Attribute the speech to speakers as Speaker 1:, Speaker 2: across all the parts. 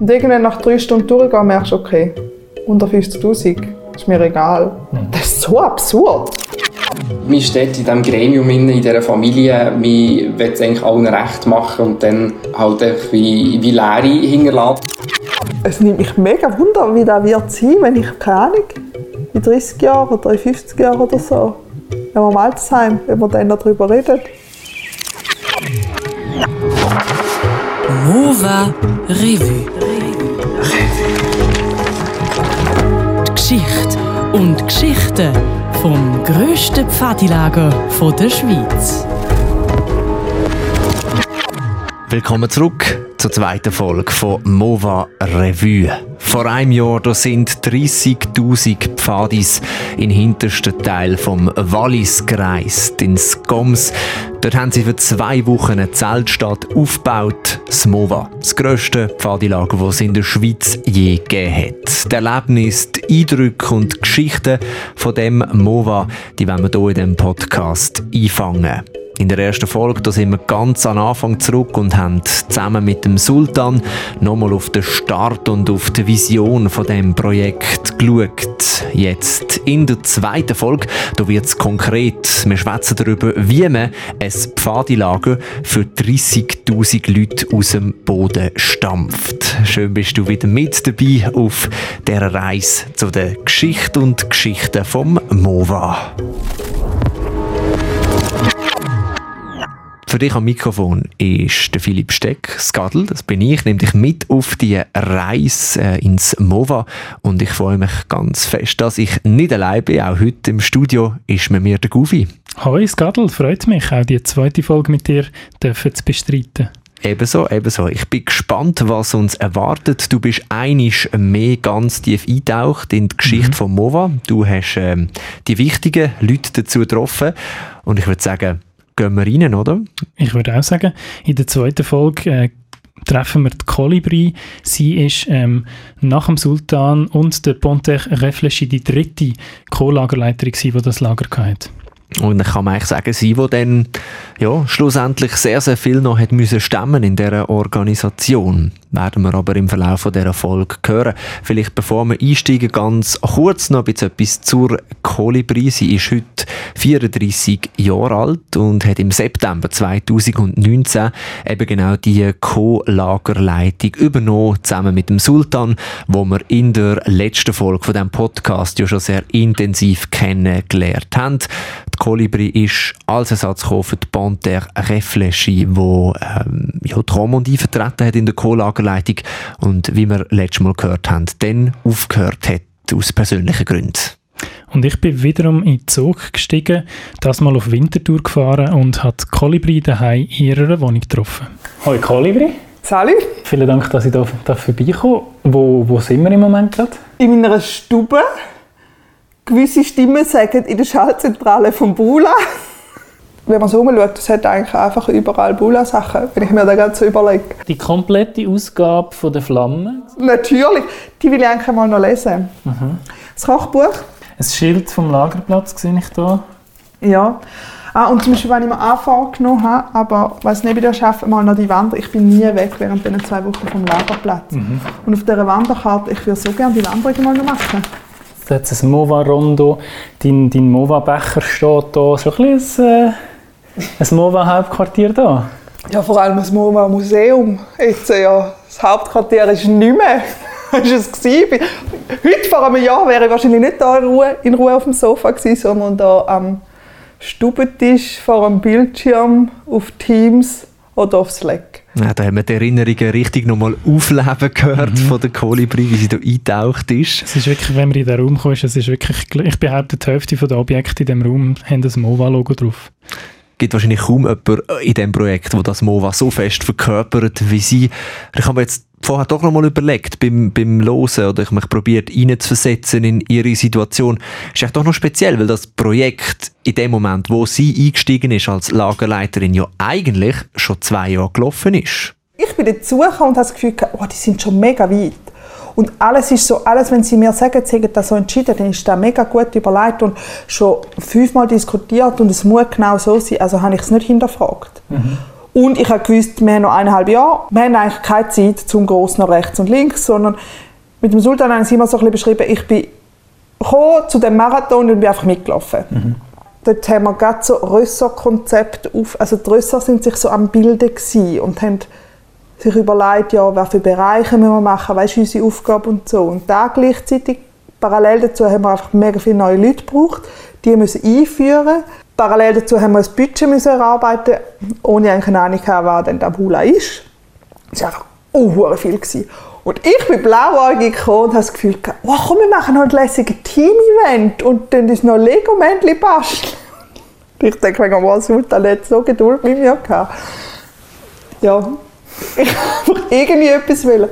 Speaker 1: Und irgendwann nach drei Stunden durchgehen, merkst du, okay, unter 50'000 ist mir egal. Das ist so absurd.
Speaker 2: Man steht in diesem Gremium, in dieser Familie, man will es eigentlich allen recht machen und dann halt einfach wie, wie Leere hinterlassen.
Speaker 1: Es nimmt mich mega Wunder, wie das wird sein, wenn ich, keine Ahnung, in 30 Jahren oder in 50 Jahren oder so, wenn wir im Altersheim, wenn wir dann darüber reden.
Speaker 3: Nova Revue. Die Geschichte und Geschichten vom grössten Pfadilager der Schweiz.
Speaker 4: Willkommen zurück zur zweiten Folge von Mova Revue. Vor einem Jahr da sind 30.000 Pfadis den hintersten Teil vom Wallis gereist, ins Goms. Dort haben sie für zwei Wochen eine Zeltstadt aufgebaut, das Mova. Das grösste Pfadilager, das es in der Schweiz je gegeben hat. Die Erlebnisse, die Eindrücke und Geschichten von dem Mova, die wollen wir hier in diesem Podcast einfangen. In der ersten Folge da sind wir ganz am Anfang zurück und haben zusammen mit dem Sultan nochmal auf den Start und auf die Vision von dem Projekt geschaut. Jetzt in der zweiten Folge da wird es konkret. Wir schwätzen darüber, wie man ein Pfadilager für 30.000 Leute aus dem Boden stampft. Schön bist du wieder mit dabei auf der Reise zu der Geschichte und Geschichten vom MOVA. Für dich am Mikrofon ist der Philipp Steck, Skadl, das bin ich, nehme dich mit auf die Reise äh, ins MOVA und ich freue mich ganz fest, dass ich nicht allein bin. Auch heute im Studio ist mit mir der Gufi.
Speaker 5: Hoi Skadl, freut mich, auch die zweite Folge mit dir dürfen zu bestreiten.
Speaker 4: Ebenso, ebenso. Ich bin gespannt, was uns erwartet. Du bist einisch mehr ganz tief eintaucht in die Geschichte mhm. von MOVA. Du hast ähm, die wichtigen Leute dazu getroffen und ich würde sagen, gehen wir rein, oder?
Speaker 5: Ich würde auch sagen, in der zweiten Folge äh, treffen wir die Kolibri. Sie ist ähm, nach dem Sultan und der Ponter Reflechi die dritte Co-Lagerleiterin, die das Lager hatte.
Speaker 4: Und dann kann man eigentlich sagen, sie, die dann ja, schlussendlich sehr, sehr viel noch hat müssen stemmen in dieser Organisation. Werden wir aber im Verlauf dieser Folge hören. Vielleicht bevor wir einsteigen, ganz kurz noch etwas zur Kolibri. Sie ist heute 34 Jahre alt und hat im September 2019 eben genau die Co-Lagerleitung übernommen, zusammen mit dem Sultan, wo wir in der letzten Folge von diesem Podcast ja schon sehr intensiv kennengelernt haben. Kolibri ist als Ersatz für die Panthère Réfléchie, wo ähm, ja, die Romandie vertreten hat in der Co-Lagerleitung und wie wir letztes Mal gehört haben, dann aufgehört hat aus persönlichen Gründen.
Speaker 5: Und ich bin wiederum in den Zug gestiegen, das mal auf Winterthur gefahren und habe Kolibri daheim in ihrer Wohnung getroffen. Hallo Kolibri.
Speaker 1: Salut.
Speaker 5: Vielen Dank, dass ich da, da vorbeikomme. Wo, wo sind wir im Moment gerade?
Speaker 1: In meiner Stube gewisse Stimmen sagen in der Schaltzentrale von Bula. Wenn man so umschaut, es hat eigentlich einfach überall Bula-Sachen, wenn ich mir das gerade so überlege.
Speaker 5: Die komplette Ausgabe von der Flamme?
Speaker 1: Natürlich, die will ich eigentlich mal noch lesen. Mhm. Das Kochbuch.
Speaker 5: Ein Schild vom Lagerplatz sehe ich hier.
Speaker 1: Ja. Ah, und zum Beispiel, wenn ich mir Anfang genommen habe, aber was nicht wieder schaffe, mal noch die Wanderung. Ich bin nie weg während diesen zwei Wochen vom Lagerplatz. Mhm. Und auf dieser Wanderkarte, ich würde so gerne die Wanderung mal noch machen
Speaker 5: da hat es ein Mova-Rondo, dein, dein Mova-Becher steht da, so ein bisschen ein, ein Mova-Hauptquartier da.
Speaker 1: Ja, vor allem das Mova-Museum. Jetzt, äh, ja, das Hauptquartier ist nicht mehr. ist es. Heute vor einem Jahr wäre ich wahrscheinlich nicht da in Ruhe, in Ruhe auf dem Sofa gewesen, sondern da am Stubentisch vor einem Bildschirm auf Teams oder auf Slack.
Speaker 4: Ja, da haben wir die Erinnerungen richtig nochmal aufleben gehört mhm. von der Kolibri, wie sie da eingetaucht ist.
Speaker 5: Es ist wirklich, wenn man in den Raum kommt, es ist wirklich, ich behaupte, die Hälfte der Objekte in diesem Raum haben das MOVA-Logo drauf
Speaker 4: gibt wahrscheinlich kaum jemanden in diesem Projekt, der das MOVA so fest verkörpert wie sie. Ich habe mir jetzt vorher doch noch mal überlegt, beim, beim Losen, oder ich mich probiert, reinzuversetzen in ihre Situation. Ist echt doch noch speziell, weil das Projekt in dem Moment, wo sie eingestiegen ist als Lagerleiterin, ja eigentlich schon zwei Jahre gelaufen ist.
Speaker 1: Ich bin dazugekommen und habe das Gefühl, oh, die sind schon mega weit. Und alles ist so, alles, wenn sie mir sagen, sie haben das so entschieden, dann ist das mega gut überlegt und schon fünfmal diskutiert und es muss genau so sein. Also habe ich es nicht hinterfragt. Mhm. Und ich habe gewusst, wir haben noch eineinhalb Jahre. Wir haben eigentlich keine Zeit zum gross nach rechts und links, sondern mit dem Sultan haben sie immer so ein bisschen beschrieben, ich bin zu dem Marathon und bin einfach mitgelaufen. Mhm. Dort haben wir gerade so Rösser-Konzept auf, also die Rösser sind sich so am Bilden und haben sich überlegt, ja, welche Bereiche müssen wir machen, was ist unsere Aufgabe und so. Und da gleichzeitig, parallel dazu haben wir einfach mega viele neue Leute gebraucht, die müssen einführen. Parallel dazu haben wir ein Budget müssen erarbeiten, ohne eigentlich eine Ahnung zu was denn der Bula ist. Das war einfach uh, viel. Gewesen. Und ich bin blauäugig gekommen und habe das Gefühl, oh, komm, wir machen noch ein lässiges Team-Event und dann ist noch Lego-Männchen basteln. Ich denke, wegen was Sultan nicht so Geduld mit mir gehabt. Ja, ich wollte irgendwie etwas wollen.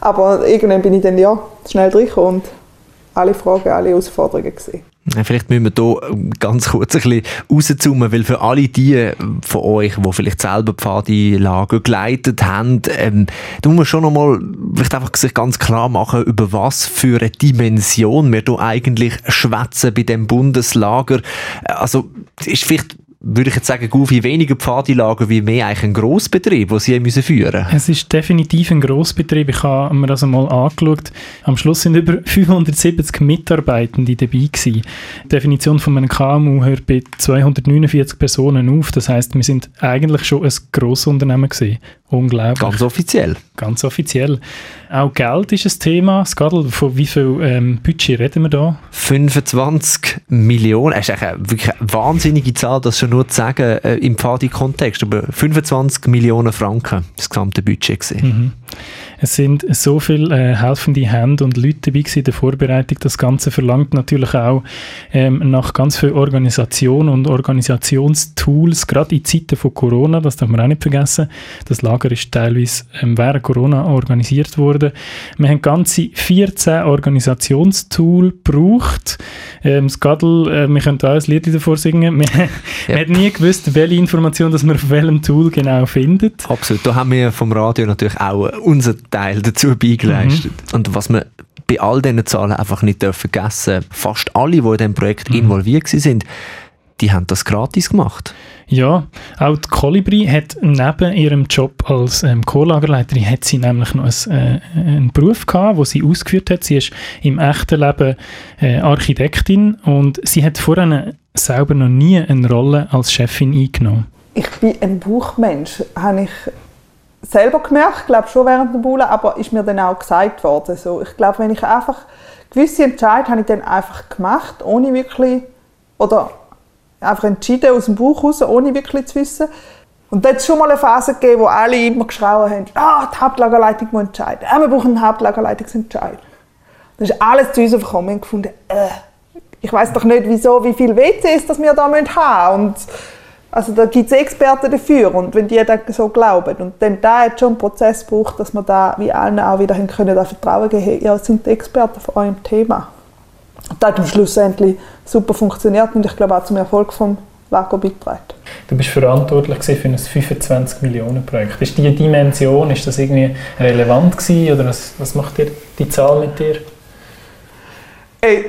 Speaker 1: Aber irgendwann bin ich dann ja schnell reingekommen und alle Fragen, alle Herausforderungen gesehen.
Speaker 4: Vielleicht müssen wir hier ganz kurz ein bisschen rauszoomen, weil für alle die von euch, die vielleicht selber Pfadilager geleitet haben, ähm, da muss man schon nochmal vielleicht einfach sich ganz klar machen, über was für eine Dimension wir hier eigentlich schwätzen bei dem Bundeslager. Also ist vielleicht würde ich jetzt sagen, viel weniger Pfadilager wie mehr eigentlich ein Grossbetrieb, den Sie müssen führen
Speaker 5: Es ist definitiv ein Grossbetrieb. Ich habe mir das einmal angeschaut. Am Schluss sind über 570 Mitarbeitende dabei gewesen. Die Definition von einem KMU hört bei 249 Personen auf. Das heißt, wir sind eigentlich schon ein Grossunternehmen gewesen. Unglaublich.
Speaker 4: Ganz offiziell.
Speaker 5: Ganz offiziell. Auch Geld ist ein Thema. Skadl, von wie viel ähm, Budget reden wir da?
Speaker 4: 25 Millionen. Das ist eine, wirklich eine wahnsinnige Zahl, das schon nur zu sagen äh, im Pfadi-Kontext. Aber 25 Millionen Franken das gesamte Budget gesehen. Mhm.
Speaker 5: Es sind so viele äh, helfende Hände und Leute dabei in der Vorbereitung. Das Ganze verlangt natürlich auch ähm, nach ganz viel Organisation und Organisationstools, gerade in Zeiten von Corona, das darf man auch nicht vergessen. Das Lager ist teilweise ähm, während Corona organisiert worden. Wir haben ganze 14 Organisationstools gebraucht. Ähm, Skadl, äh, wir können da ein Lied davor singen. Wir, yep. wir haben nie gewusst, welche Information dass man auf welchem Tool genau findet.
Speaker 4: Absolut. Da haben wir vom Radio natürlich auch unser Teil dazu beigeleistet. Mhm. Und was man bei all diesen Zahlen einfach nicht vergessen fast alle, die in diesem Projekt mhm. involviert sind, die haben das gratis gemacht.
Speaker 5: Ja, auch die Colibri hat neben ihrem Job als ähm, Co-Lagerleiterin hat sie nämlich noch ein, äh, einen Beruf gehabt, wo sie ausgeführt hat. Sie ist im echten Leben äh, Architektin und sie hat vorher selber noch nie eine Rolle als Chefin eingenommen.
Speaker 1: Ich bin ein Buchmensch, habe ich selber gemerkt, glaube schon während der Bulle, aber ist mir dann auch gesagt worden. So, ich glaube, wenn ich einfach gewisse Entscheidungen habe ich dann einfach gemacht, ohne wirklich oder einfach entschieden aus dem Buch raus, ohne wirklich zu wissen. Und dann hat es schon mal eine Phase gegeben, wo alle immer geschrauen haben, ah, die Hauptlagerleitung muss entscheiden. Ah, wir brauchen einen Hauptlagerleitungsentscheid. Dann ist alles zu uns gekommen und gefunden, äh, ich weiß doch nicht, wieso, wie viele WCs das wir da haben müssen. Also da gibt es Experten dafür und wenn die das so glauben und dann da hat schon einen Prozess braucht, dass man da wie allen auch wieder können, da Vertrauen geben ja, sind die Experten von eurem Thema. Und das hat schlussendlich super funktioniert und ich glaube auch zum Erfolg vom Lago beigetragen.
Speaker 5: Du bist verantwortlich für ein 25 Millionen Projekt. Ist diese Dimension, ist das irgendwie relevant gewesen oder was, was macht dir die Zahl mit dir?
Speaker 1: Ey,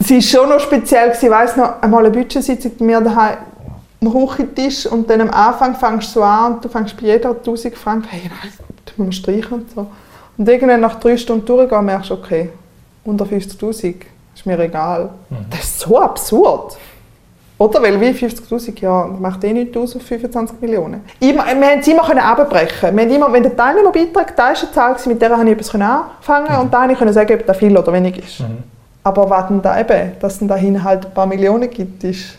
Speaker 1: sie war schon noch speziell. Ich weiss noch, einmal eine Budgetsitzung bei mir daheim am Küchentisch und dann am Anfang fängst du an und du fängst bei jeder 1000 Franken, hey, nein, müssen wir streichen und so. Und irgendwann nach drei Stunden durchgehen merkst du, okay, unter 50'000 ist mir egal. Mhm. Das ist so absurd. Oder? Weil wie 50'000, ja, macht eh nichts aus auf 25 Millionen. Immer, wir haben es immer abbrechen wir immer, Wenn der Teilnehmerbeitrag, da ist eine Zahl, mit der ich etwas anfangen mhm. und dann konnte ich sagen, ob das viel oder wenig ist. Mhm. Aber was denn da eben, dass es dahin halt ein paar Millionen gibt, ist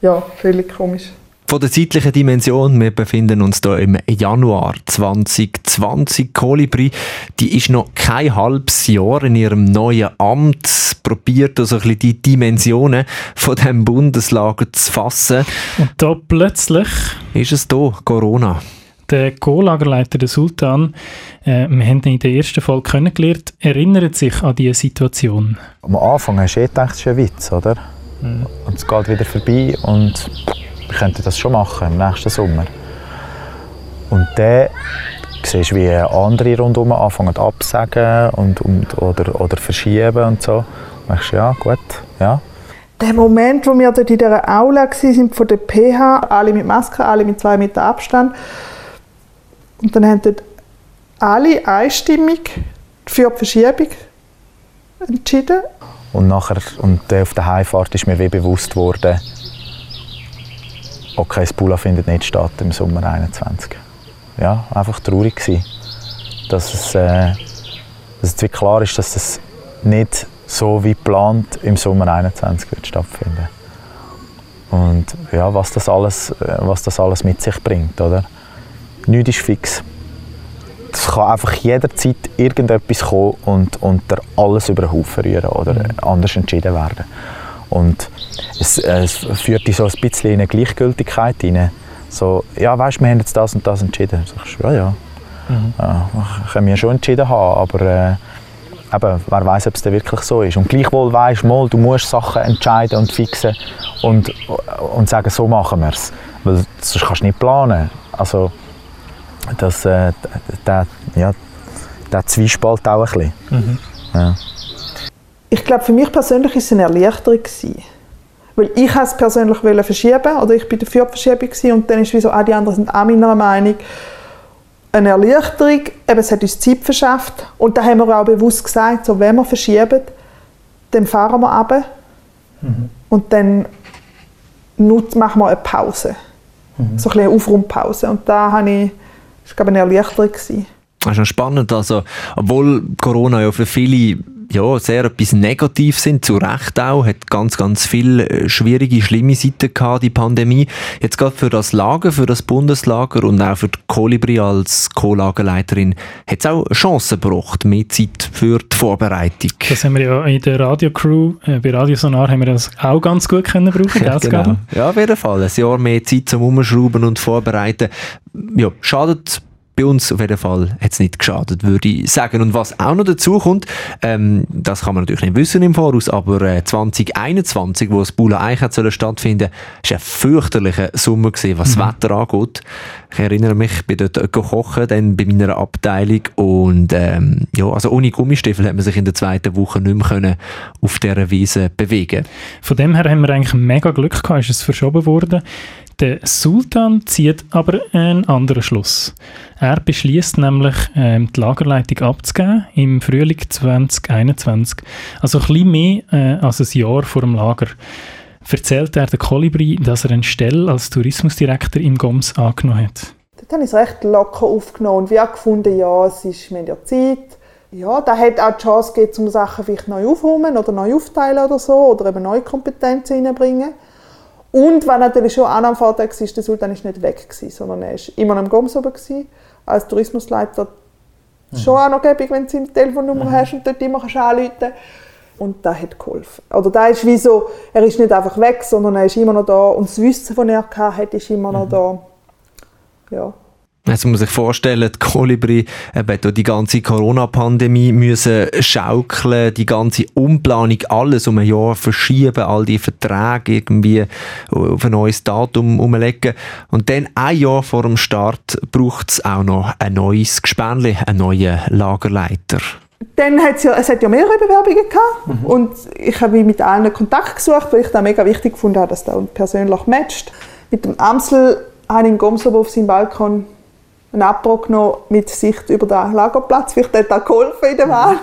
Speaker 1: ja, völlig komisch.
Speaker 4: Von der zeitlichen Dimension, wir befinden uns hier im Januar 2020. Kolibri, die ist noch kein halbes Jahr in ihrem neuen Amt, probiert also ein bisschen die Dimensionen von dem Bundeslager zu fassen.
Speaker 5: Und da plötzlich
Speaker 4: ist es hier Corona.
Speaker 5: Der Co-Lagerleiter, der Sultan, äh, wir haben ihn in der ersten Folge kennengelernt, erinnert sich an diese Situation.
Speaker 6: Am Anfang hast du eh gedacht, das ist ein Witz, oder? Mhm. Und es geht wieder vorbei und wir könnten das schon machen im nächsten Sommer. Und dann siehst du, wie andere rundherum anfangen absagen und, und, oder, oder verschieben und so. Und denkst ja, gut, ja.
Speaker 1: der Moment, wo wir dort in dieser Aula waren, von der PH, alle mit Maske, alle mit zwei Meter Abstand. Und dann haben dort alle einstimmig für die Verschiebung entschieden.
Speaker 6: Und nachher, und auf der Heimfahrt ist mir wie bewusst worden, okay, das Pula findet nicht statt im Sommer 21. Ja, einfach traurig gewesen, dass es, äh, dass es klar ist, dass es nicht so wie geplant im Sommer 21 wird stattfinden. Und ja, was das alles, äh, was das alles mit sich bringt, oder? Nichts ist fix. Es kann einfach jederzeit irgendetwas kommen und, und der alles über den Haufen rühren oder mhm. anders entschieden werden. Und es, es führt dich so ein bisschen in eine Gleichgültigkeit hinein. So, ja, weißt du, wir haben jetzt das und das entschieden. Dann sagst du, ja, ja. Mhm. ja können wir schon entschieden haben, aber äh, eben, wer weiß, ob es denn wirklich so ist. Und gleichwohl weißt du, du musst Sachen entscheiden und fixen und, und sagen, so machen wir es. Weil sonst kannst du nicht planen. Also, das, äh, der, ja, der Zwiespalt auch ein bisschen. Mhm. Ja.
Speaker 1: Ich glaube, für mich persönlich war es eine Erleichterung. Gewesen. Weil ich es persönlich verschieben oder ich bin dafür die Verschiebung und dann ist wie so, ah, die anderen sind auch meiner Meinung eine Erleichterung, eben, es hat uns Zeit verschafft und da haben wir auch bewusst gesagt, so, wenn wir verschieben, dann fahren wir runter mhm. und dann machen wir eine Pause, mhm. so ein eine Aufrumpause und da habe ich, das war eine Erleichterung. Gewesen.
Speaker 4: Das ist schon spannend, also, obwohl Corona ja für viele ja, sehr etwas Negatives sind, zu Recht auch, hat ganz, ganz viele äh, schwierige, schlimme Seiten gehabt, die Pandemie. Jetzt gerade für das Lager, für das Bundeslager und auch für die Kolibri als Co-Lagerleiterin hat es auch Chancen gebracht, mehr Zeit für die Vorbereitung.
Speaker 5: Das haben wir ja in der Radiocrew, äh, bei Radiosonar haben wir das auch ganz gut können brauchen,
Speaker 4: ja, genau. Ja, auf jeden Fall. Ein Jahr mehr Zeit zum Umschrauben und Vorbereiten. Ja, schadet bei uns auf jeden Fall hat es nicht geschadet, würde ich sagen. Und was auch noch dazu kommt, ähm, das kann man natürlich nicht wissen im Voraus, aber äh, 2021, wo das Bula eigentlich soll stattfinden, war ein fürchterlicher Sommer gewesen, was mhm. das Wetter angeht. Ich erinnere mich, ich bin dort gekocht, dann bei meiner Abteilung und ähm, ja, also ohne Gummistiefel hat man sich in der zweiten Woche nicht mehr können auf dieser Wiese bewegen.
Speaker 5: Von dem her haben wir eigentlich mega Glück gehabt, ist es verschoben worden. Der Sultan zieht aber einen anderen Schluss. Er beschließt nämlich, ähm, die Lagerleitung abzugeben im Frühling 2021. Also ein bisschen mehr äh, als ein Jahr vor dem Lager. Erzählt er der Kolibri, dass er eine Stelle als Tourismusdirektor im GOMS angenommen hat.
Speaker 1: Dort habe ich es recht locker aufgenommen und wir haben gefunden, ja, es ist mit der Zeit. Ja, da hat auch die Chance gegeben, um Sachen vielleicht neu aufräumen oder neu aufteilen oder so oder eben neue Kompetenzen reinbringen. Und was natürlich schon auch am Vorteil war, der Sultan ist nicht weg, gewesen, sondern er war immer noch im Goms oben. Gewesen. Als Tourismusleiter mhm. schon auch noch gäbig, wenn du seine Telefonnummer mhm. hast und dort immer kannst anrufen Und das hat geholfen. Oder da ist wie so, er ist nicht einfach weg, sondern er ist immer noch da. Und das Wissen, das er hatte, ist immer noch mhm. da. Ja.
Speaker 4: Also man muss sich vorstellen, die Kolibri eben die ganze Corona-Pandemie müssen schaukeln, die ganze Umplanung, alles um ein Jahr verschieben, all die Verträge irgendwie auf ein neues Datum umlegen. Und dann ein Jahr vor dem Start braucht es auch noch ein neues Gespänli, einen neuen Lagerleiter.
Speaker 1: Dann hat es ja, es hat ja mehrere Bewerbungen gehabt mhm. und ich habe mit allen Kontakt gesucht, weil ich das mega wichtig fand, dass das persönlich matcht. Mit dem Amsel habe ich in Gomsob auf seinem Balkon einen Abbruch genommen mit Sicht über den Lagerplatz. Vielleicht hat das geholfen in der Wahl.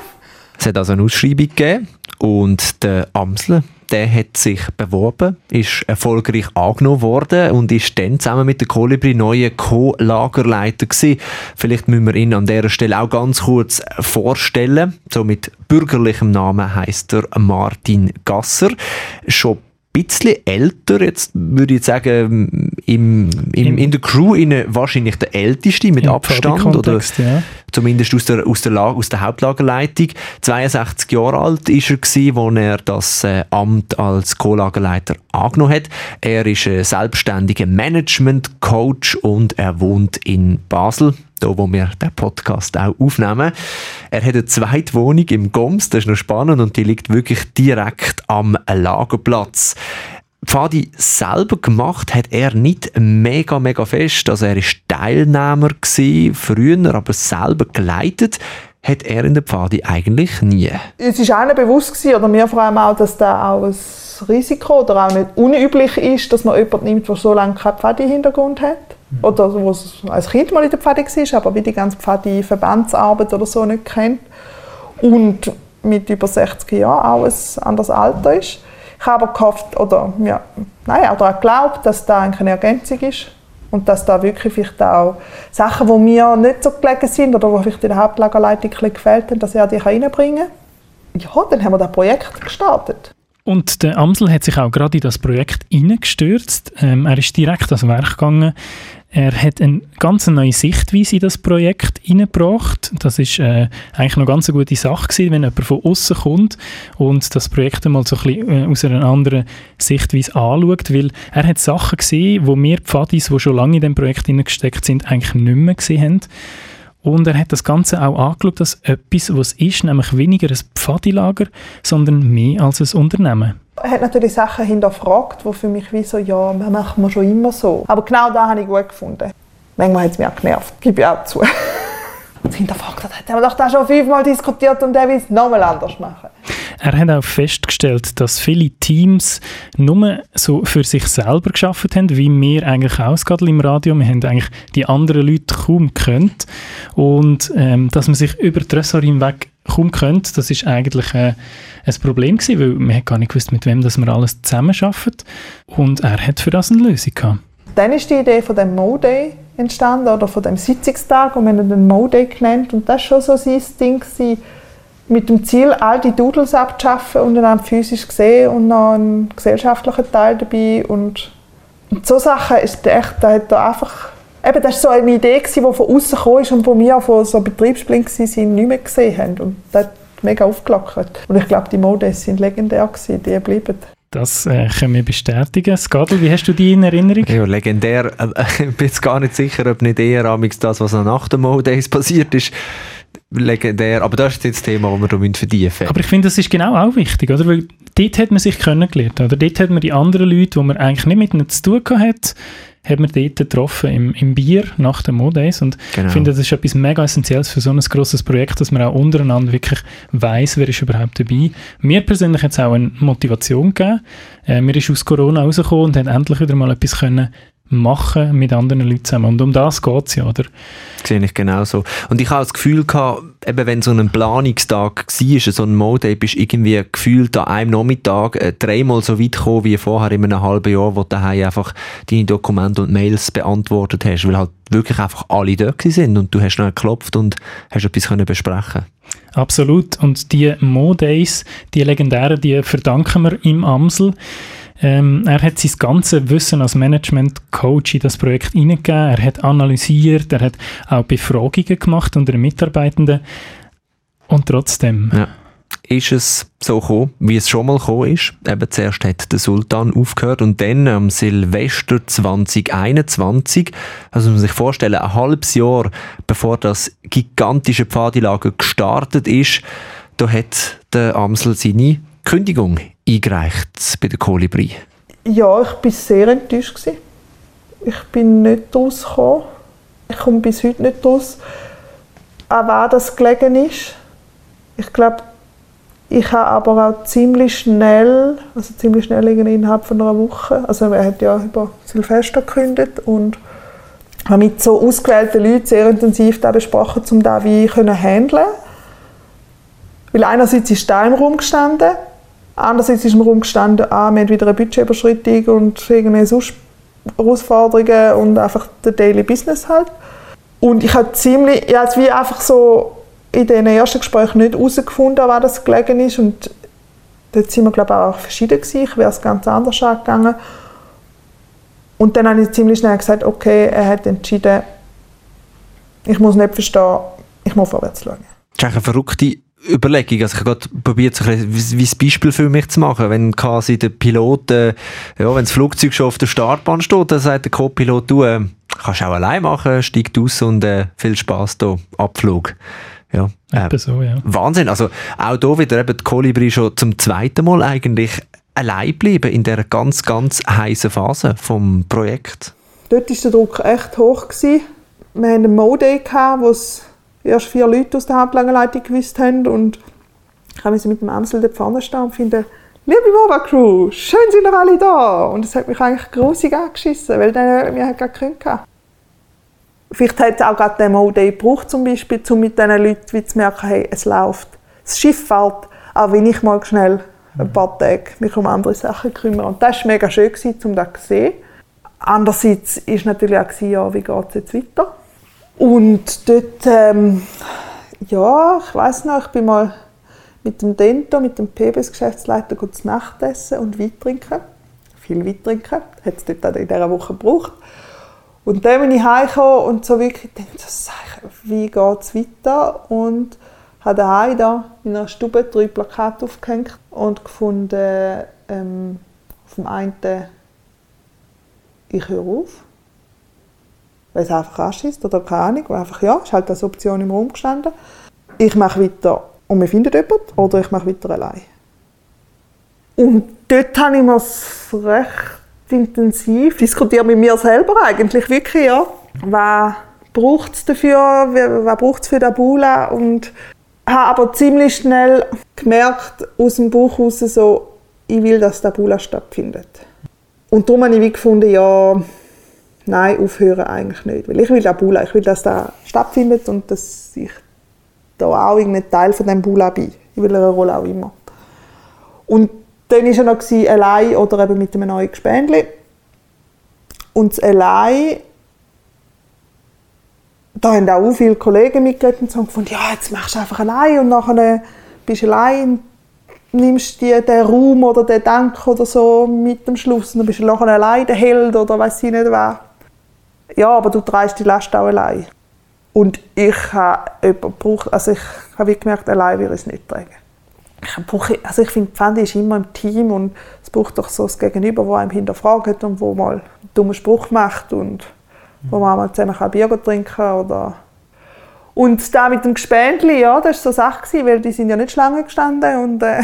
Speaker 4: Es hat also eine Ausschreibung gegeben und der Amsel der hat sich beworben, ist erfolgreich angenommen worden und ist dann zusammen mit der Kolibri neue Co-Lagerleiter gewesen. Vielleicht müssen wir ihn an dieser Stelle auch ganz kurz vorstellen. So mit bürgerlichem Namen heißt er Martin Gasser. Schon bisschen älter, jetzt würde ich sagen, im, im, in der Crew in, wahrscheinlich der älteste mit Abstand oder ja. zumindest aus der, aus, der Lager, aus der Hauptlagerleitung. 62 Jahre alt ist er gewesen, als er das äh, Amt als Co-Lagerleiter angenommen hat. Er ist ein selbstständiger Management-Coach und er wohnt in Basel da wo wir den Podcast auch aufnehmen. Er hat eine zweite Wohnung im Goms, das ist noch spannend und die liegt wirklich direkt am Lagerplatz. Pfadi selber gemacht hat er nicht mega, mega fest. Also er war Teilnehmer gewesen, früher, aber selber geleitet hat er in der Pfadi eigentlich nie.
Speaker 1: Es war allen bewusst, gewesen, oder mir vor allem auch, dass da auch ein Risiko oder auch nicht unüblich ist, dass man jemanden nimmt, der so lange keinen Pfadi-Hintergrund hat. Mhm. Oder wo als Kind mal in der Pfadi war, aber wie die ganze Pfadi-Verbandsarbeit oder so nicht kennt. Und mit über 60 Jahren auch ein anderes Alter ist. Ich habe aber gehofft, oder ja, nein, auch daran dass das eigentlich eine Ergänzung ist. Und dass da wirklich vielleicht auch Sachen, die mir nicht so gelegen sind oder die vielleicht in der Hauptlagerleitung gefällt haben, dass er die reinbringen kann. Ja, dann haben wir das Projekt gestartet.
Speaker 5: Und der Amsel hat sich auch gerade in das Projekt hineingestürzt. Ähm, er ist direkt ans Werk gegangen. Er hat eine ganz neue Sichtweise in das Projekt hineingebracht. Das ist äh, eigentlich noch ganz eine gute Sache gewesen, wenn jemand von außen kommt und das Projekt einmal so ein bisschen äh, aus einer anderen Sichtweise anschaut, weil er hat Sachen gesehen, wo wir Pfadis, die schon lange in dem Projekt hineingesteckt sind, eigentlich nicht mehr gesehen haben. Und er hat das Ganze auch angeschaut als etwas, was ist, nämlich weniger ein Pfadilager, sondern mehr als ein Unternehmen.
Speaker 1: Er hat natürlich Sachen hinterfragt, die für mich wie so, ja, das machen wir schon immer so. Aber genau da habe ich gut gefunden. Manchmal hat es mich auch genervt, gebe ich auch zu. Und hinterfragt hat, haben wir doch das schon fünfmal diskutiert und der will es nochmal anders machen.
Speaker 5: Er hat auch festgestellt, dass viele Teams nur so für sich selber geschafft haben, wie wir eigentlich auch im Radio. Wir haben eigentlich die anderen Leute kaum gekannt. Und ähm, dass man sich über die Ressort hinweg kaum kennt, das ist eigentlich äh, ein Problem gewesen, weil man gar nicht gewusst, mit wem dass wir alles zusammen arbeiten. Und er hat für das eine Lösung gehabt.
Speaker 1: Dann ist die Idee von dem Mo-Day entstanden, oder von dem Sitzungstag, und wir haben den Mo-Day genannt. Und das war schon so sein Ding, gewesen, mit dem Ziel, all die Doodles abzuschaffen und dann physisch gesehen und noch einen gesellschaftlichen Teil dabei. Und, und so Sachen ist echt, da hat er einfach, eben, das war so eine Idee, die von außen kam und wo wir von so betriebsblind waren, nicht mehr gesehen haben. Und das hat mega aufgelockert. Und ich glaube, die Modes sind legendär gewesen, die bleiben.
Speaker 5: Das äh, können wir bestätigen. Skadl, wie hast du die in Erinnerung?
Speaker 4: Ja, legendär. Ich bin jetzt gar nicht sicher, ob nicht eher das, was nach dem Modays passiert ist, legendär. Aber das ist jetzt das Thema, das wir da vertiefen müssen.
Speaker 5: Aber ich finde, das ist genau auch wichtig, oder? Weil dort hat man sich kennengelernt, oder? Dort hat man die anderen Leute, die man eigentlich nicht mit ihnen zu tun hat, hat man dort getroffen, im, im Bier nach den Modays. Und genau. ich finde, das ist etwas mega Essentielles für so ein grosses Projekt, dass man auch untereinander wirklich weiß, wer ist überhaupt dabei. Mir persönlich hat es auch eine Motivation gegeben. Äh, mir ist aus Corona rausgekommen und hat endlich wieder mal etwas können machen mit anderen Leuten zusammen. Und um das geht es ja, oder?
Speaker 4: Sehe ich genauso. Und ich habe das Gefühl gehabt, eben wenn so ein Planungstag war, so ein Mode, bist du irgendwie gefühlt an einem Nachmittag äh, dreimal so weit gekommen wie vorher in einem halben Jahr, wo du daheim einfach deine Dokumente und Mails beantwortet hast, weil halt wirklich einfach alle da sind und du hast noch geklopft und hast etwas können besprechen
Speaker 5: Absolut. Und die Mo-Days, die legendären, die verdanken wir im Amsel. Ähm, er hat sein ganzes Wissen als Management-Coach in das Projekt hineingegeben. Er hat analysiert, er hat auch Befragungen gemacht unter den Mitarbeitenden. Und trotzdem...
Speaker 4: Ja. Ist es so gekommen, wie es schon mal gekommen ist. Eben zuerst hat der Sultan aufgehört und dann am Silvester 2021, also man sich vorstellen, ein halbes Jahr bevor das gigantische Pfadilager gestartet ist, da hat der Amsel seine Kündigung eingereicht bei der Kolibri?
Speaker 1: Ja, ich war sehr enttäuscht. Ich bin nicht rausgekommen. Ich komme bis heute nicht raus, an wer das gelegen ist. Ich glaube, ich habe aber auch ziemlich schnell, also ziemlich schnell innerhalb von einer Woche, also er hat ja über Silvester gekündigt und habe mit so ausgewählten Leuten sehr intensiv besprochen, um da wie können handeln. Weil einerseits ist da im Raum gestanden Andererseits ist im Raum gestanden, ah, wir haben wieder eine Budgetüberschreitung und irgendwelche sonst Herausforderungen und einfach der Daily Business halt. Und ich habe ziemlich, ja, wie einfach so in den ersten Gesprächen nicht herausgefunden, an das gelegen ist und dort sind wir glaube ich auch verschieden gewesen. Ich wäre es ganz anders angegangen. Und dann habe ich ziemlich schnell gesagt, okay, er hat entschieden, ich muss nicht verstehen, ich muss vorwärts schauen.
Speaker 4: Das ist eine verrückte Überlegung. Also ich habe gerade probiert, so ein wie ein Beispiel für mich zu machen. Wenn quasi der Pilot, äh, ja, wenn das Flugzeug schon auf der Startbahn steht, dann sagt der Co-Pilot, du äh, kannst auch allein machen, steig aus und äh, viel Spaß da, Abflug. Ja,
Speaker 5: äh, so, ja.
Speaker 4: Wahnsinn. Also auch hier wieder eben die Kolibri schon zum zweiten Mal eigentlich allein bleiben in der ganz, ganz heißen Phase vom Projekt.
Speaker 1: Dort war der Druck echt hoch. Gewesen. Wir hatten einen Mode, wo es erst vier Leute aus der Hauptlagerleitung gewusst haben und ich habe mit dem Amsel da vorne stehen und finde, liebe Mova Crew, schön sind ihr alle da. Und es hat mich eigentlich grusig angeschissen, weil dann wir halt gar keinen Vielleicht hat auch gerade der Mode gebraucht, zum Beispiel, um mit diesen Leuten zu merken, hey, es läuft. Das Schiff fährt, auch wenn ich mal schnell ein paar Tage mich um andere Sachen kümmere. Und das war mega schön, um das zu sehen. Andererseits war natürlich auch, ja, wie geht es jetzt weiter? Und dort, ähm, ja, ich weiß noch, ich bin mal mit dem Dento, mit dem PBS-Geschäftsleiter zu Nacht essen und Wein trinken. Viel Wein trinken. Hat es dort in dieser Woche gebraucht. Und dann bin ich heimgekommen und so wirklich gedacht, wie geht es weiter? Und habe daheim da in einer Stube drei Plakate aufgehängt und gefunden, ähm, auf dem einen, ich höre auf, weil es einfach anschießt oder keine Ahnung, einfach, ja, ist halt als Option im Raum gestanden. Ich mache weiter und wir finden jemanden oder ich mache weiter allein. Und dort habe ich mir recht intensiv diskutiert mit mir selber eigentlich, wirklich, ja. Was braucht es dafür, was braucht es für den Bula und habe aber ziemlich schnell gemerkt, aus dem Buch heraus, so, ich will, dass der Bula stattfindet. Und darum habe ich gefunden, ja, nein, aufhören eigentlich nicht. Weil ich will den Bula, ich will, dass der stattfindet und dass ich da auch irgendein Teil von dem Bula bin. Ich will eine Rolle auch immer. Und dann war er noch allein oder eben mit einem neuen Gespendli. Und das allein da haben auch viele Kollegen mitgeredet und haben gefunden, ja, jetzt machst du einfach allein und nachher bist du allein, nimmst du den Raum oder den Denk oder so mit dem Schluss und dann bist du nachher allein der Held oder weiß ich nicht wer. Ja, aber du trägst die Last auch allein. Und ich habe gebraucht, also ich habe gemerkt, allein würde ich es nicht tragen. Ich, brauche, also ich finde, Pfand ist immer im Team und es braucht doch so das Gegenüber, das einem hinterfragt und wo mal einen dummen Spruch macht und wo man mal zusammen ein Bier trinken kann oder und da mit dem Gespendli, ja, das war so eine Sache, weil die sind ja nicht Schlange gestanden und, äh,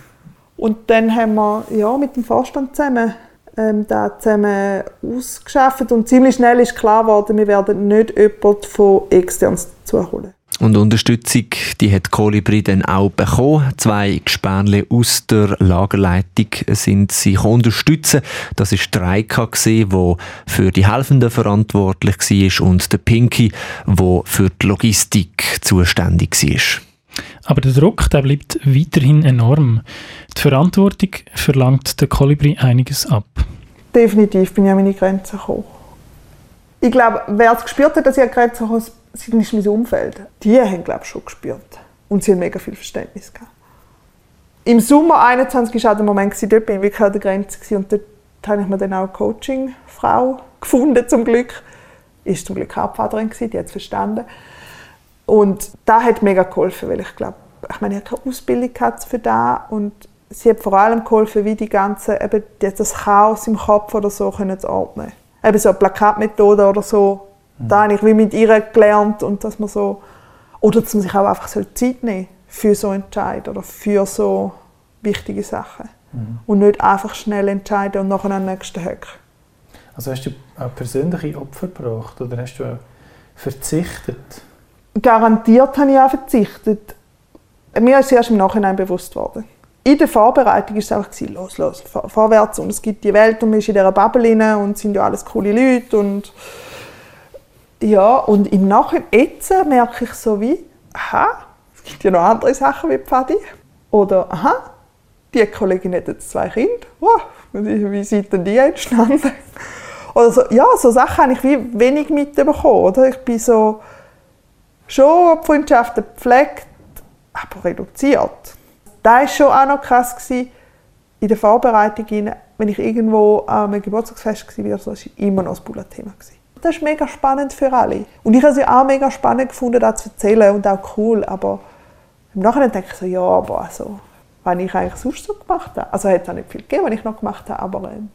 Speaker 1: und dann haben wir ja, mit dem Vorstand zusammen ähm, da zusammen ausgeschafft und ziemlich schnell ist klar geworden, wir werden nicht jemanden von extern zuholen.
Speaker 4: Und Unterstützung, die hat Kolibri dann auch bekommen. Zwei Gespänle aus der Lagerleitung sind sich unterstützen. Das ist der Reika, der für die Helfenden verantwortlich war und der Pinky, der für die Logistik zuständig war.
Speaker 5: Aber der Druck der bleibt weiterhin enorm. Die Verantwortung verlangt der Kolibri einiges ab.
Speaker 1: Definitiv bin ich an meine Grenzen gekommen. Ich glaube, wer es gespürt hat, dass ich an Grenzen gekommen sind nicht mein Umfeld. Die haben, glaube schon gespürt. Und sie haben mega viel Verständnis gehabt. Im Sommer 21 war auch der Moment, dort bin ich wirklich an der Grenze und dort habe ich mir dann auch eine Coaching-Frau gefunden, zum Glück. Ist zum Glück Hauptvaterin die hat es verstanden. Und da hat mega geholfen, weil ich glaube, ich meine, ich habe keine Ausbildung für da und sie hat vor allem geholfen, wie die ganze, eben das Chaos im Kopf oder so können zu ordnen. Eben so eine Plakatmethode oder so, da habe ich wie mit ihr gelernt und dass man so, oder dass man sich auch einfach Zeit nehmen für so Entscheid oder für so wichtige Sachen. Mhm. Und nicht einfach schnell entscheiden und nachher am nächsten Höck.
Speaker 5: Also hast du auch persönliche Opfer gebracht oder hast du verzichtet?
Speaker 1: Garantiert habe ich auch verzichtet. Mir ist erst im Nachhinein bewusst worden. In der Vorbereitung war es einfach, los, los, vorwärts und es gibt die Welt und man ist in dieser Bubble und es sind ja alles coole Leute und ja, und im Nachhinein jetzt merke ich so wie, aha, es gibt ja noch andere Sachen wie Pfadi. Oder, aha, die Kollegin hat jetzt zwei Kinder. Wow, wie sind denn die entstanden? Oder so, ja, so Sachen habe ich wie wenig mitbekommen. Oder? Ich bin so schon Freundschaften gepflegt, aber reduziert. Das war schon auch noch krass gewesen, in der Vorbereitung, wenn ich irgendwo einem Geburtstagsfest war, war es immer noch das Bullet-Thema. Das ist mega spannend für alle. Und ich habe es auch mega spannend gefunden, das zu erzählen und auch cool. Aber im Nachhinein denke ich so, ja, aber also, was ich eigentlich sonst so gemacht habe. Also hat es auch nicht viel gegeben, was ich noch gemacht habe, aber ähm,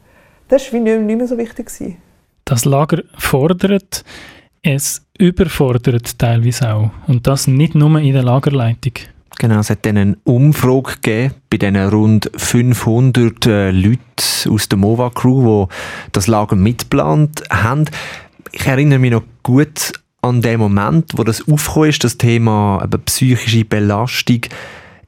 Speaker 1: das war nicht, nicht mehr so wichtig. Gewesen.
Speaker 5: Das Lager fordert, es überfordert teilweise auch. Und das nicht nur in der Lagerleitung.
Speaker 4: Genau, es hat dann eine Umfrage gegeben bei diesen rund 500 äh, Leuten aus der MOVA-Crew, die das Lager mitgeplant haben. Ich erinnere mich noch gut an dem Moment, wo das aufgekommen ist, das Thema eben psychische Belastung,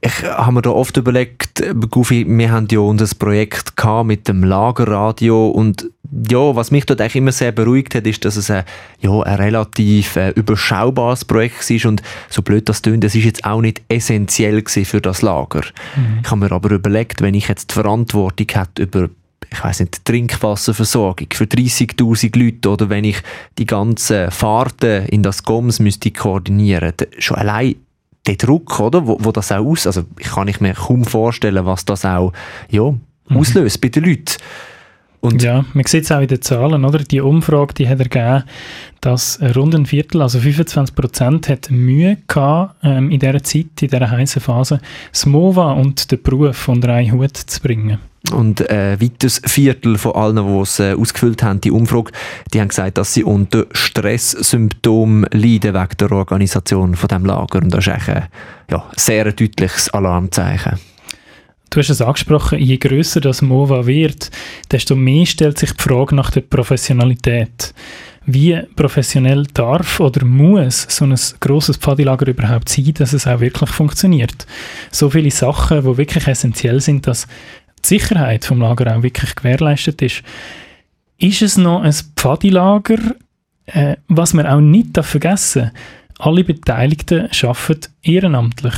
Speaker 4: ich habe mir da oft überlegt, Goofy, wir haben ja unser Projekt mit dem Lagerradio und ja, was mich dort eigentlich immer sehr beruhigt hat, ist, dass es ein, ja, ein relativ äh, überschaubares Projekt ist und so blöd das tönt, das ist jetzt auch nicht essentiell für das Lager. Mhm. Ich habe mir aber überlegt, wenn ich jetzt die Verantwortung hätte über ich weiß nicht, Trinkwasserversorgung für 30.000 Leute oder wenn ich die ganzen Fahrten in das GOMS müsste koordinieren, schon allein der Druck, oder, wo, wo das auch aus, also ich kann ich mir kaum vorstellen, was das auch ja, mhm. auslöst bei den Leuten.
Speaker 5: Und ja, man sieht es auch in den Zahlen, oder? Die Umfrage, die hat ergeben, dass rund ein Viertel, also 25 Prozent, hat Mühe gehabt, ähm, in dieser Zeit, in dieser heißen Phase, das MOVA und den Beruf unter einen Hut zu bringen.
Speaker 4: Und ein äh, weiteres Viertel von allen, die es äh, ausgefüllt haben, die Umfrage, die haben gesagt, dass sie unter Stresssymptomen leiden wegen der Organisation von dem Lager. Und das ist eigentlich ein ja, sehr deutliches Alarmzeichen.
Speaker 5: Du hast es angesprochen, je grösser das MOVA wird, desto mehr stellt sich die Frage nach der Professionalität. Wie professionell darf oder muss so ein grosses Pfadilager überhaupt sein, dass es auch wirklich funktioniert? So viele Sachen, die wirklich essentiell sind, dass die Sicherheit vom Lager auch wirklich gewährleistet ist. Ist es noch ein Pfadilager, äh, was man auch nicht vergessen darf? Alle Beteiligten arbeiten ehrenamtlich.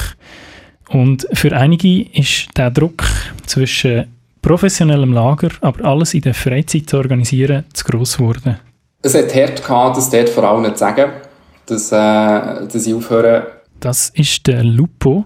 Speaker 5: Und für einige ist der Druck zwischen professionellem Lager, aber alles in der Freizeit zu organisieren, zu gross geworden.
Speaker 2: Es hat hart gehabt, das dort vor allem zu sagen, dass, äh, dass ich aufhöre.
Speaker 5: Das ist der Lupo.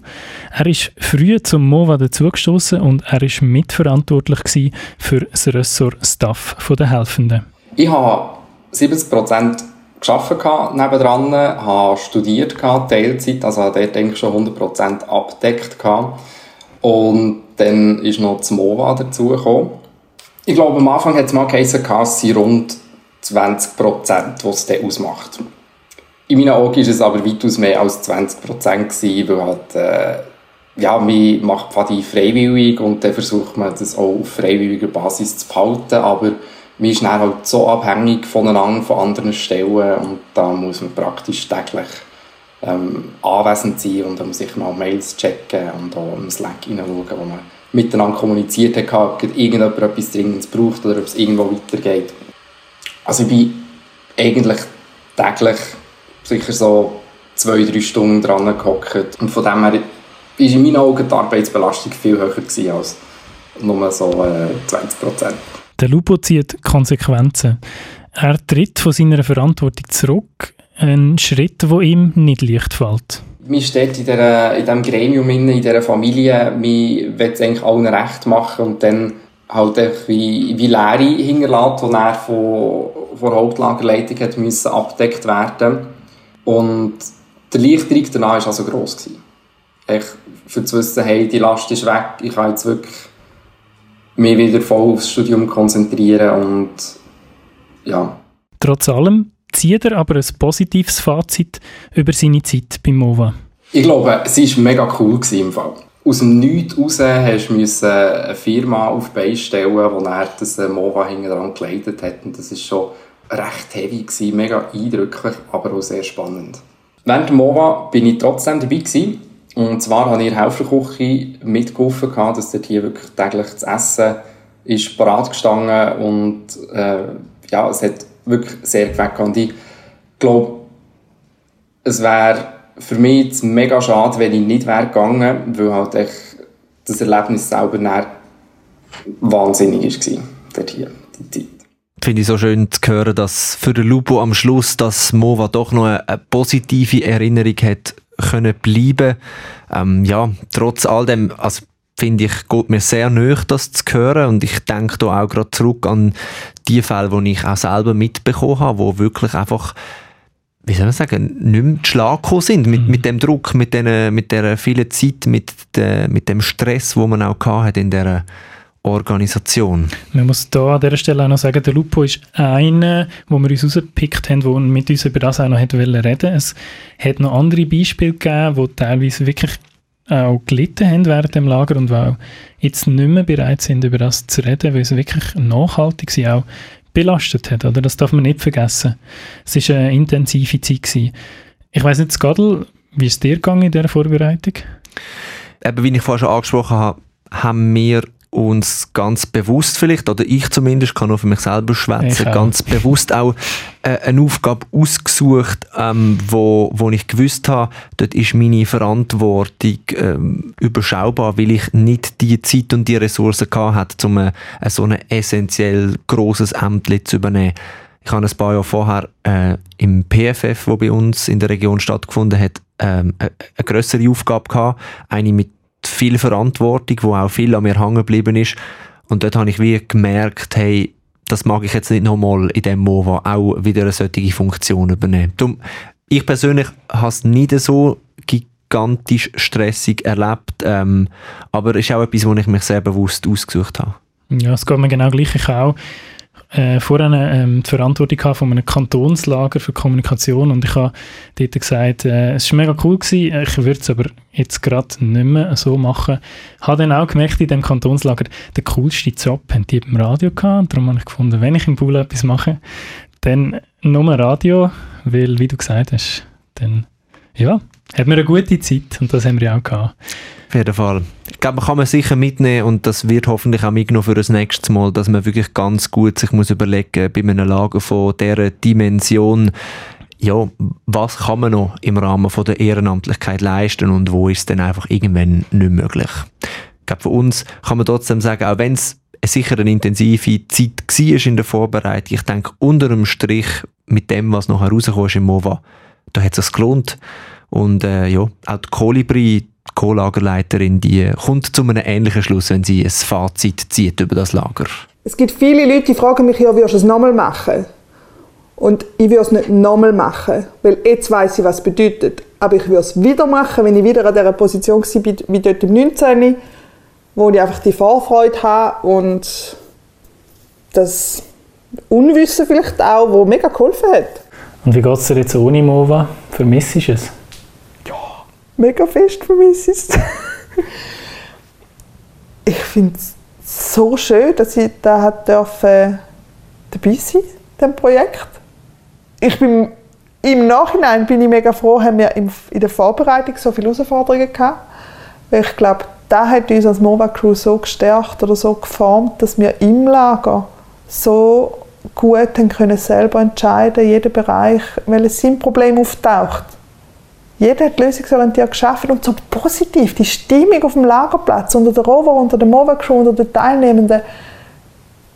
Speaker 5: Er ist früh zum MOVA dazugestoßen und er ist mitverantwortlich für das Ressort Staff der Helfenden.
Speaker 2: Ich habe 70 Prozent gearbeitet nebendran, habe studiert, Teilzeit, also habe dort eigentlich schon 100% abgedeckt. Und dann ist noch das MOVA dazugekommen. Ich glaube, am Anfang hat es mal geheißen, es sind rund 20%, was es dann ausmacht. In meinen Augen war es aber weitaus mehr als 20%, weil halt, äh, ja, man macht Pfadi freiwillig und dann versucht man das auch auf freiwilliger Basis zu behalten, aber man ist dann halt so abhängig voneinander, von anderen Stellen und da muss man praktisch täglich ähm, anwesend sein und dann muss ich mal Mails checken und auch im Slack hineinschauen, wo man miteinander kommuniziert hat, ob irgendjemand etwas Dringendes braucht oder ob es irgendwo weitergeht. Also ich bin eigentlich täglich sicher so zwei, drei Stunden dran gehockt und von dem her war in meinen Augen die Arbeitsbelastung viel höher als nur so äh, 20 Prozent.
Speaker 5: Der Lupo zieht Konsequenzen. Er tritt von seiner Verantwortung zurück, ein Schritt, der ihm nicht leicht fällt.
Speaker 2: Man steht in, der, in diesem Gremium, in dieser Familie, will es eigentlich allen recht machen und dann halt wie, wie Leere hinterlassen, die von, von der Hauptlagerleitung hat müssen abgedeckt werden Und der Leichterung danach war also gross. Gewesen. Ich, für zu wissen, hey, die Last ist weg, ich kann jetzt wirklich mich wieder voll aufs Studium konzentrieren und ja.
Speaker 5: Trotz allem zieht er aber ein positives Fazit über seine Zeit beim MOVA.
Speaker 2: Ich glaube, es war mega cool im Fall. Aus dem Nichts raus musst du eine Firma auf die Beine stellen, wo er das MOVA hinten dran geleitet hat. Und das war schon recht heavy, gewesen, mega eindrücklich, aber auch sehr spannend. Während dem MOVA war ich trotzdem dabei. Gewesen. Und zwar habe ich in Helferküche mitgeholfen, dass dort hier wirklich täglich das Essen ist parat gestanden und äh, ja, es hat wirklich sehr geweckt. Und ich glaube, es wäre für mich jetzt mega schade, wenn ich nicht wäre gegangen, weil halt echt das Erlebnis selber wahnsinnig war, dort hier, die Zeit
Speaker 4: finde ich so schön zu hören, dass für den Lupo am Schluss das Mova doch noch eine positive Erinnerung hat können bleiben. Ähm, ja, trotz all dem, also finde ich, geht mir sehr nahe, das zu hören und ich denke da auch gerade zurück an die Fälle, die ich auch selber mitbekommen habe, wo wirklich einfach wie soll man sagen, nicht mehr zu Schlag gekommen sind mit, mhm. mit dem Druck, mit, den, mit der vielen Zeit, mit, de, mit dem Stress, wo man auch hatte in dieser Organisation.
Speaker 5: Man muss da an dieser Stelle auch noch sagen, der Lupo ist einer, wo wir uns rausgepickt haben, der mit uns über das auch noch reden wollte. Es hat noch andere Beispiele gegeben, die teilweise wirklich auch gelitten haben während dem Lager und auch jetzt nicht mehr bereit sind, über das zu reden, weil es wirklich nachhaltig ist, auch belastet hat. Oder? Das darf man nicht vergessen. Es war eine intensive Zeit. Gewesen. Ich weiß nicht, Skadl, wie ist es dir gegangen in dieser Vorbereitung?
Speaker 4: Eben, wie ich vorhin schon angesprochen habe, haben wir uns ganz bewusst vielleicht, oder ich zumindest, kann nur für mich selber schwätzen, ganz bewusst auch äh, eine Aufgabe ausgesucht, ähm, wo, wo ich gewusst habe, dort ist meine Verantwortung ähm, überschaubar, weil ich nicht die Zeit und die Ressourcen hatte, um ein so ein essentiell grosses Amt zu übernehmen. Ich habe ein paar Jahre vorher äh, im PFF, wo bei uns in der Region stattgefunden hat, ähm, eine, eine größere Aufgabe gehabt, eine mit viel Verantwortung, wo auch viel an mir hängen geblieben ist. Und dort habe ich wie gemerkt, hey, das mag ich jetzt nicht nochmal in dem MOVA auch wieder eine solche Funktion übernehmen. Darum, ich persönlich habe es nicht so gigantisch stressig erlebt, ähm, aber es ist auch etwas, wo ich mich sehr bewusst ausgesucht habe.
Speaker 5: Ja, es geht mir genau gleich. Ich auch äh, vorher ähm, die Verantwortung von einem Kantonslager für Kommunikation. Und ich habe dort gesagt, äh, es war mega cool, gewesen, ich würde es aber jetzt gerade nicht mehr so machen. Ich habe dann auch gemerkt, in diesem Kantonslager, der coolste Job haben die beim Radio gehabt. Und darum habe ich gefunden, wenn ich im Pool etwas mache, dann nur Radio, weil, wie du gesagt hast, dann, ja, hat mir eine gute Zeit. Und das haben wir auch gehabt.
Speaker 4: Auf jeden Fall. Ich glaube, man kann man sicher mitnehmen und das wird hoffentlich auch mitgenommen für das nächste Mal, dass man wirklich ganz gut sich muss überlegen bei einem Lager von dieser Dimension, ja, was kann man noch im Rahmen von der Ehrenamtlichkeit leisten und wo ist es dann einfach irgendwann nicht möglich. Ich glaube, für uns kann man trotzdem sagen, auch wenn es sicher eine intensive Zeit war in der Vorbereitung, ich denke, unter dem Strich mit dem, was noch herausgekommen ist im MOVA, da hat es sich gelohnt. Und äh, ja, auch die Kolibri, Co-Lagerleiterin, die kommt zu einem ähnlichen Schluss, wenn sie ein Fazit zieht über das Lager.
Speaker 1: Es gibt viele Leute, die fragen mich, ja, wirst du es nochmal machen? Und ich würde es nicht nochmal machen, weil jetzt weiß ich, was es bedeutet. Aber ich würde es wieder machen, wenn ich wieder an dieser Position war, wie dort im 19., wo ich einfach die Vorfreude habe und das Unwissen vielleicht auch, wo mega geholfen hat.
Speaker 5: Und wie geht es dir jetzt ohne MOVA? Vermisst du es?
Speaker 1: Mega fest vermisse es. ich finde es so schön, dass ich da hat dürfen, dabei sein in diesem Projekt. Ich bin, Im Nachhinein bin ich mega froh, haben wir in der Vorbereitung so viele Herausforderungen gehabt. Weil ich glaube, da hat uns als Mova Crew so gestärkt oder so geformt, dass wir im Lager so gut haben können selber entscheiden, jeden Bereich, welches sein Problem auftaucht jeder hat lösungsorientiert geschafft und so positiv. Die Stimmung auf dem Lagerplatz, unter der Rover, unter der Mova Crew, unter den Teilnehmenden,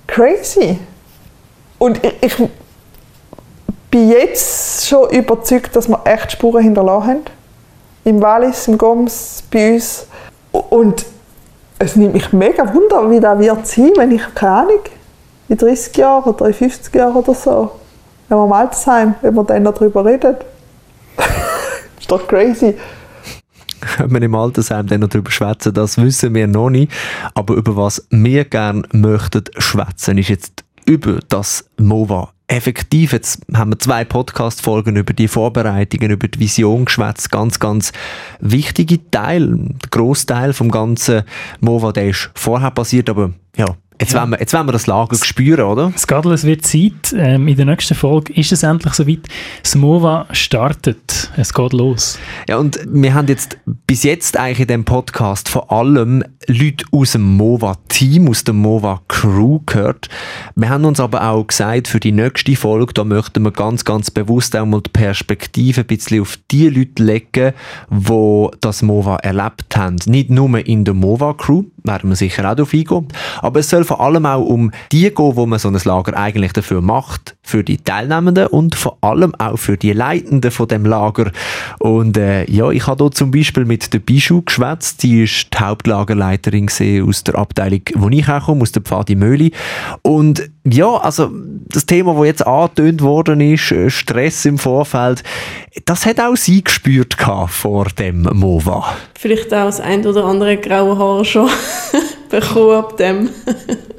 Speaker 1: crazy. Und ich, ich bin jetzt schon überzeugt, dass wir echt Spuren hinterlassen haben. Im Wallis, im Goms, bei uns. Und es nimmt mich mega wunder, wie das wird sein, wenn ich, keine Ahnung, in 30 Jahren oder in 50 Jahren oder so, wenn wir im Altersheim, wenn wir dann darüber reden ist doch crazy.
Speaker 4: Ob wir im Altersheim dann noch darüber schwätzen, das wissen wir noch nicht. Aber über was wir gerne möchten schwätzen, ist jetzt über das MOVA. Effektiv, jetzt haben wir zwei Podcast-Folgen über die Vorbereitungen, über die Vision geschwätzt. Ganz, ganz wichtige Teil, der Großteil vom ganzen MOVA, der ist vorher passiert, aber ja, Jetzt, ja. wollen wir, jetzt wollen wir das Lager spüren, oder?
Speaker 5: Es geht, es wird Zeit. Ähm, in der nächsten Folge ist es endlich soweit. Das MOVA startet. Es geht los.
Speaker 4: Ja, und wir haben jetzt bis jetzt eigentlich in diesem Podcast vor allem Leute aus dem MOVA-Team, aus der MOVA-Crew gehört. Wir haben uns aber auch gesagt, für die nächste Folge, da möchten wir ganz, ganz bewusst auch mal die Perspektive ein bisschen auf die Leute legen, die das MOVA erlebt haben. Nicht nur in der MOVA-Crew, werden wir sicher auch darauf eingehen, aber es soll vor allem auch um die gehen, wo man so ein Lager eigentlich dafür macht, für die Teilnehmenden und vor allem auch für die Leitenden von dem Lager. Und äh, ja, ich habe hier zum Beispiel mit der Bischu geschwätzt, die ist die Hauptlagerleiterin aus der Abteilung, wo ich auch komme, aus der Pfadi Möhli. Und ja, also das Thema, das jetzt angetönt worden ist, äh, Stress im Vorfeld, das hat auch sie gespürt vor dem MOVA.
Speaker 7: Vielleicht auch das ein oder andere graue Haar schon bekommen ab dem.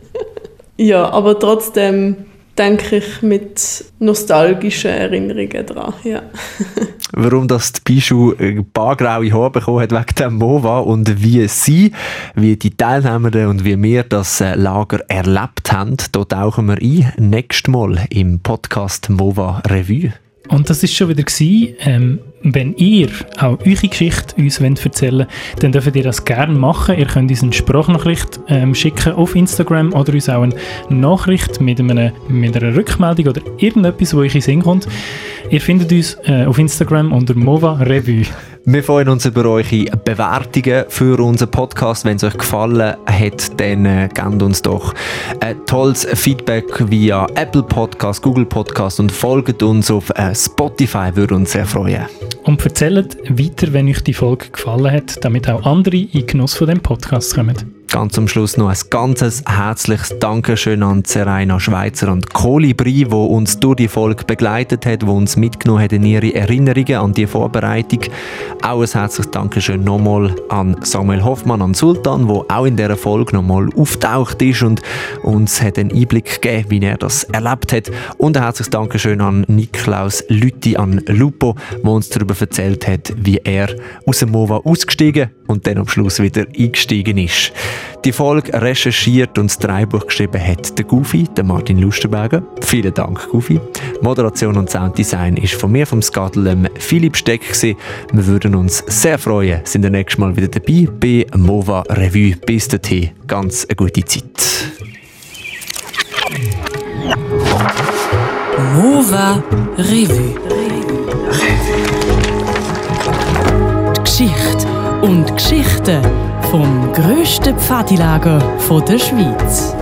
Speaker 7: ja, aber trotzdem denke ich mit nostalgischen Erinnerungen dran. Ja.
Speaker 4: Warum das die Bischu ein paar graue Haare bekommen hat wegen dem MOVA und wie sie, wie die Teilnehmer und wie wir das äh, Lager erlebt haben, da tauchen wir ein. Nächstes Mal im Podcast MOVA Revue.
Speaker 5: Und das ist schon wieder gewesen, ähm, wenn ihr auch eure Geschichte uns erzählen wollt, dann dürft ihr das gerne machen. Ihr könnt uns eine Sprachnachricht ähm, schicken auf Instagram oder uns auch eine Nachricht mit, einem, mit einer Rückmeldung oder irgendetwas, wo euch in Sinn kommt. Ihr findet uns äh, auf Instagram unter Mova Revue.
Speaker 4: Wir freuen uns über eure Bewertungen für unseren Podcast. Wenn es euch gefallen hat, dann äh, gebt uns doch ein tolles Feedback via Apple Podcast, Google Podcast und folgt uns auf äh, Spotify, würde uns sehr freuen.
Speaker 5: Und erzählt weiter, wenn euch die Folge gefallen hat, damit auch andere in Genuss von dem Podcast kommen.
Speaker 4: Ganz zum Schluss noch ein ganzes herzliches Dankeschön an Seraina Schweizer und Kolibri, wo uns durch die Folge begleitet hat, wo uns mitgenommen hat in ihre Erinnerungen an die Vorbereitung. Auch ein herzliches Dankeschön nochmal an Samuel Hoffmann, an Sultan, wo auch in dieser Folge nochmal auftaucht ist und uns hat einen Einblick gegeben, wie er das erlebt hat. Und ein herzliches Dankeschön an Niklaus Lütti, an Lupo, wo uns darüber erzählt hat, wie er aus dem MOVA ausgestiegen und dann am Schluss wieder eingestiegen ist. Die Folge recherchiert und das Dreibuch geschrieben hat der Goofy, der Martin Lusterberger. Vielen Dank, Goofy. Moderation und Sounddesign ist von mir, vom Skadel, Philipp Steck. Gewesen. Wir würden uns sehr freuen, sind das nächste Mal wieder dabei bei MOVA Revue. Bis dahin, ganz eine gute Zeit.
Speaker 3: MOVA Revue. Die Geschichte und Geschichten vom grössten Pfadilager der Schweiz.